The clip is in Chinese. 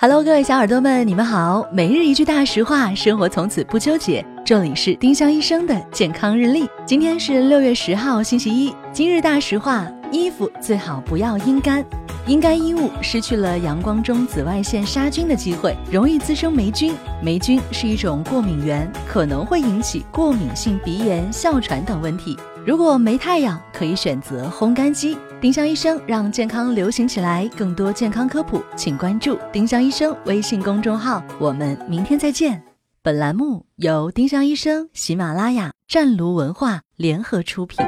Hello，各位小耳朵们，你们好。每日一句大实话，生活从此不纠结。这里是丁香医生的健康日历。今天是六月十号，星期一。今日大实话：衣服最好不要阴干。阴干衣物失去了阳光中紫外线杀菌的机会，容易滋生霉菌。霉菌是一种过敏源，可能会引起过敏性鼻炎、哮喘等问题。如果没太阳，可以选择烘干机。丁香医生让健康流行起来，更多健康科普，请关注丁香医生微信公众号。我们明天再见。本栏目由丁香医生、喜马拉雅、湛庐文化联合出品。